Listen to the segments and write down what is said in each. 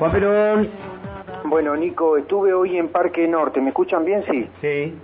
Juan Perón. Bueno, Nico, estuve hoy en Parque Norte. ¿Me escuchan bien? Sí. Sí.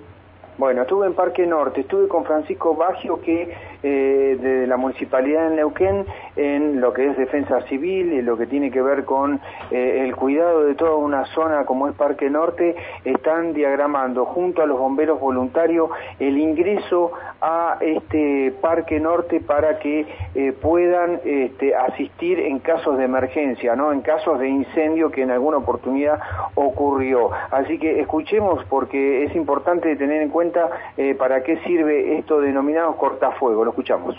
Bueno, estuve en Parque Norte, estuve con Francisco Baggio, que eh, de la Municipalidad de Neuquén, en lo que es defensa civil y lo que tiene que ver con eh, el cuidado de toda una zona como es Parque Norte, están diagramando junto a los bomberos voluntarios el ingreso a este Parque Norte para que eh, puedan este, asistir en casos de emergencia, ¿no? en casos de incendio que en alguna oportunidad ocurrió. Así que escuchemos porque es importante tener en cuenta para qué sirve esto denominado cortafuego. Escuchamos.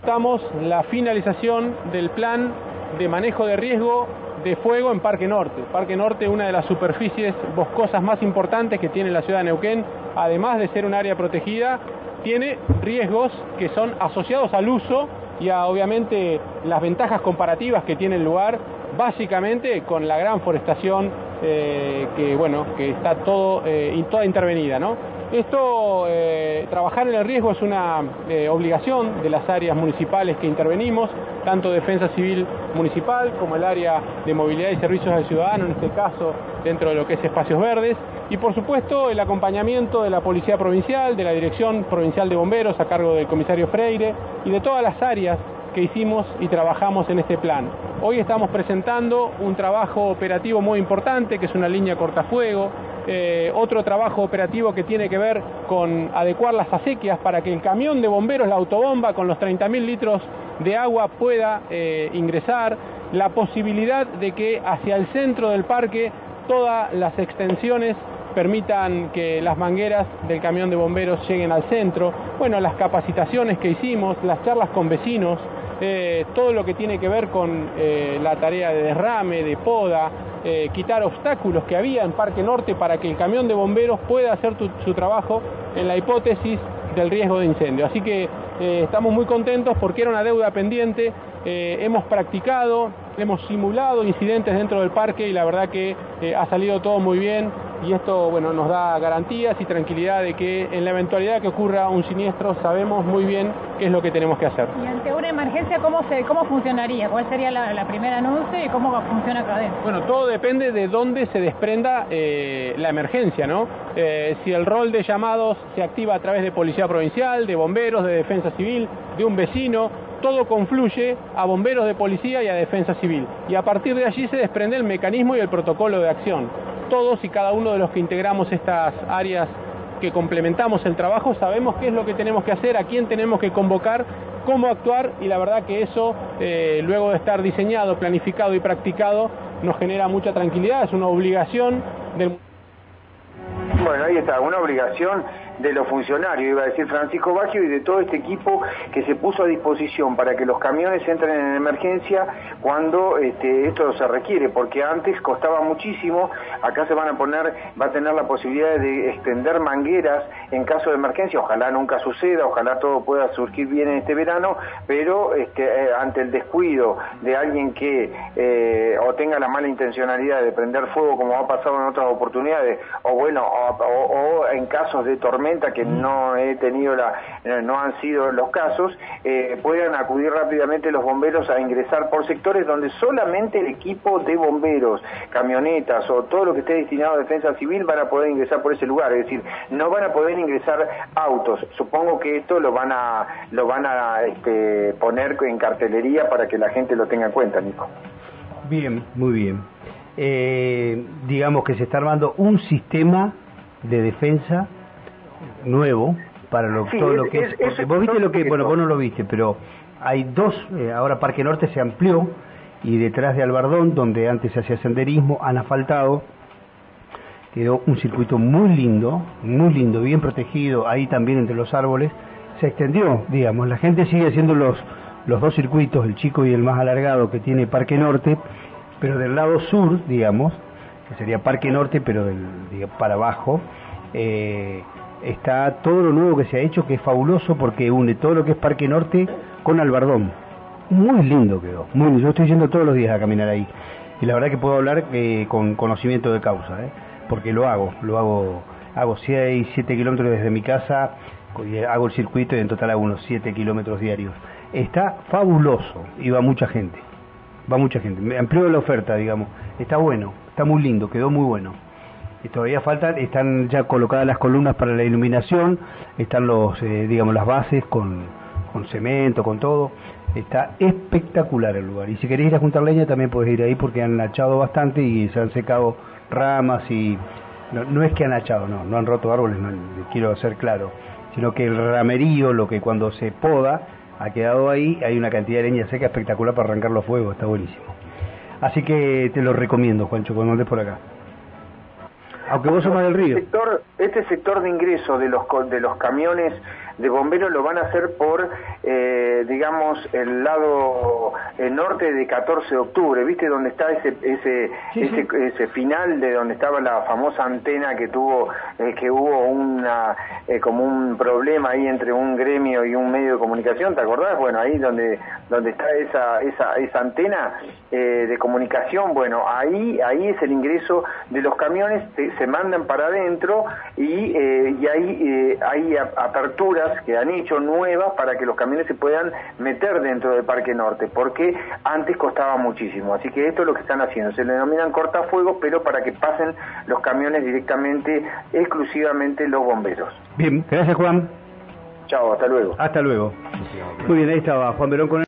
Estamos la finalización del plan de manejo de riesgo de fuego en Parque Norte. Parque Norte, una de las superficies boscosas más importantes que tiene la ciudad de Neuquén, además de ser un área protegida, tiene riesgos que son asociados al uso y a obviamente las ventajas comparativas que tiene el lugar, básicamente con la gran forestación eh, que bueno que está todo eh, toda intervenida, ¿no? Esto, eh, trabajar en el riesgo es una obligación de las áreas municipales que intervenimos, tanto Defensa Civil Municipal como el área de Movilidad y Servicios al Ciudadano, en este caso dentro de lo que es Espacios Verdes, y por supuesto el acompañamiento de la Policía Provincial, de la Dirección Provincial de Bomberos a cargo del comisario Freire y de todas las áreas que hicimos y trabajamos en este plan. Hoy estamos presentando un trabajo operativo muy importante, que es una línea cortafuego, eh, otro trabajo operativo que tiene que ver con adecuar las acequias para que el camión de bomberos, la autobomba con los 30.000 litros de agua pueda eh, ingresar, la posibilidad de que hacia el centro del parque todas las extensiones permitan que las mangueras del camión de bomberos lleguen al centro, bueno, las capacitaciones que hicimos, las charlas con vecinos, eh, todo lo que tiene que ver con eh, la tarea de derrame, de poda, eh, quitar obstáculos que había en Parque Norte para que el camión de bomberos pueda hacer su trabajo en la hipótesis del riesgo de incendio. Así que estamos muy contentos porque era una deuda pendiente, hemos practicado, hemos simulado incidentes dentro del parque y la verdad que ha salido todo muy bien y esto bueno, nos da garantías y tranquilidad de que en la eventualidad que ocurra un siniestro sabemos muy bien qué es lo que tenemos que hacer. Y ante una emergencia, ¿cómo, se, cómo funcionaría? ¿Cuál sería la, primera anuncio y cómo funciona acá adentro? Bueno, todo depende de dónde se desprenda eh, la emergencia, ¿no? Eh, si el rol de llamados se activa a través de Policía Provincial, de bomberos, de Defensa Civil, de un vecino, todo confluye a bomberos de policía y a defensa civil. Y a partir de allí se desprende el mecanismo y el protocolo de acción todos y cada uno de los que integramos estas áreas que complementamos el trabajo sabemos qué es lo que tenemos que hacer, a quién tenemos que convocar, cómo actuar y la verdad que eso, eh, luego de estar diseñado, planificado y practicado, nos genera mucha tranquilidad, es una obligación del... Bueno, ahí está, una obligación de los funcionarios, iba a decir Francisco Baggio, y de todo este equipo que se puso a disposición para que los camiones entren en emergencia cuando este, esto se requiere, porque antes costaba muchísimo, acá se van a poner, va a tener la posibilidad de extender mangueras en caso de emergencia, ojalá nunca suceda, ojalá todo pueda surgir bien en este verano, pero este, eh, ante el descuido de alguien que eh, o tenga la mala intencionalidad de prender fuego como ha pasado en otras oportunidades, o bueno, o en casos de tormenta, que no he tenido la, eh, no han sido los casos, eh, puedan acudir rápidamente los bomberos a ingresar por sectores donde solamente el equipo de bomberos, camionetas o todo lo que esté destinado a defensa civil van a poder ingresar por ese lugar, es decir, no van a poder ingresar autos. Supongo que esto lo van a, lo van a este, poner en cartelería para que la gente lo tenga en cuenta, Nico. Bien, muy bien. Eh, digamos que se está armando un sistema de defensa nuevo para lo, todo lo que es, vos viste lo que bueno vos no lo viste pero hay dos eh, ahora Parque Norte se amplió y detrás de Albardón donde antes se hacía senderismo han asfaltado. Quedó un circuito muy lindo muy lindo bien protegido ahí también entre los árboles. Se extendió digamos la gente sigue haciendo los los dos circuitos el chico y el más alargado que tiene Parque Norte pero del lado sur digamos que sería Parque Norte pero del, para abajo eh, está todo lo nuevo que se ha hecho, que es fabuloso porque une todo lo que es Parque Norte con Albardón. Muy lindo quedó, muy Yo estoy yendo todos los días a caminar ahí. Y la verdad que puedo hablar eh, con conocimiento de causa, ¿eh? porque lo hago, lo hago, hago 6, 7 kilómetros desde mi casa, hago el circuito y en total hago unos 7 kilómetros diarios. está fabuloso y va mucha gente. Va mucha gente. Amplió la oferta, digamos. Está bueno, está muy lindo, quedó muy bueno. Y todavía faltan, están ya colocadas las columnas para la iluminación, están los, eh, digamos, las bases con, con cemento, con todo. Está espectacular el lugar. Y si queréis ir a juntar leña también podés ir ahí porque han hachado bastante y se han secado ramas y no, es que han hachado, no, no han roto árboles, quiero ser claro, sino que el ramerío, lo que cuando se poda, ha quedado ahí, hay una cantidad de leña seca espectacular para arrancar los fuegos, está buenísimo. Así que te lo recomiendo, Juancho, cuando andes por acá. Aunque vos sos más del río. Este sector, este sector de ingreso de los, de los camiones de bomberos lo van a hacer por, eh, digamos, el lado el norte de 14 de octubre, ¿viste? Donde está ese ese, ese, ese final de donde estaba la famosa antena que tuvo, eh, que hubo una, eh, como un problema ahí entre un gremio y un medio de comunicación, ¿te acordás? Bueno, ahí donde, donde está esa, esa, esa antena de comunicación, bueno, ahí, ahí es el ingreso de los camiones, se mandan para adentro y, y ahí hay apertura que han hecho nuevas para que los camiones se puedan meter dentro del Parque Norte, porque antes costaba muchísimo. Así que esto es lo que están haciendo. Se le denominan cortafuegos, pero para que pasen los camiones directamente, exclusivamente los bomberos. Bien, gracias Juan. Chao, hasta luego. Hasta luego. Muy bien, ahí estaba Juan Verón con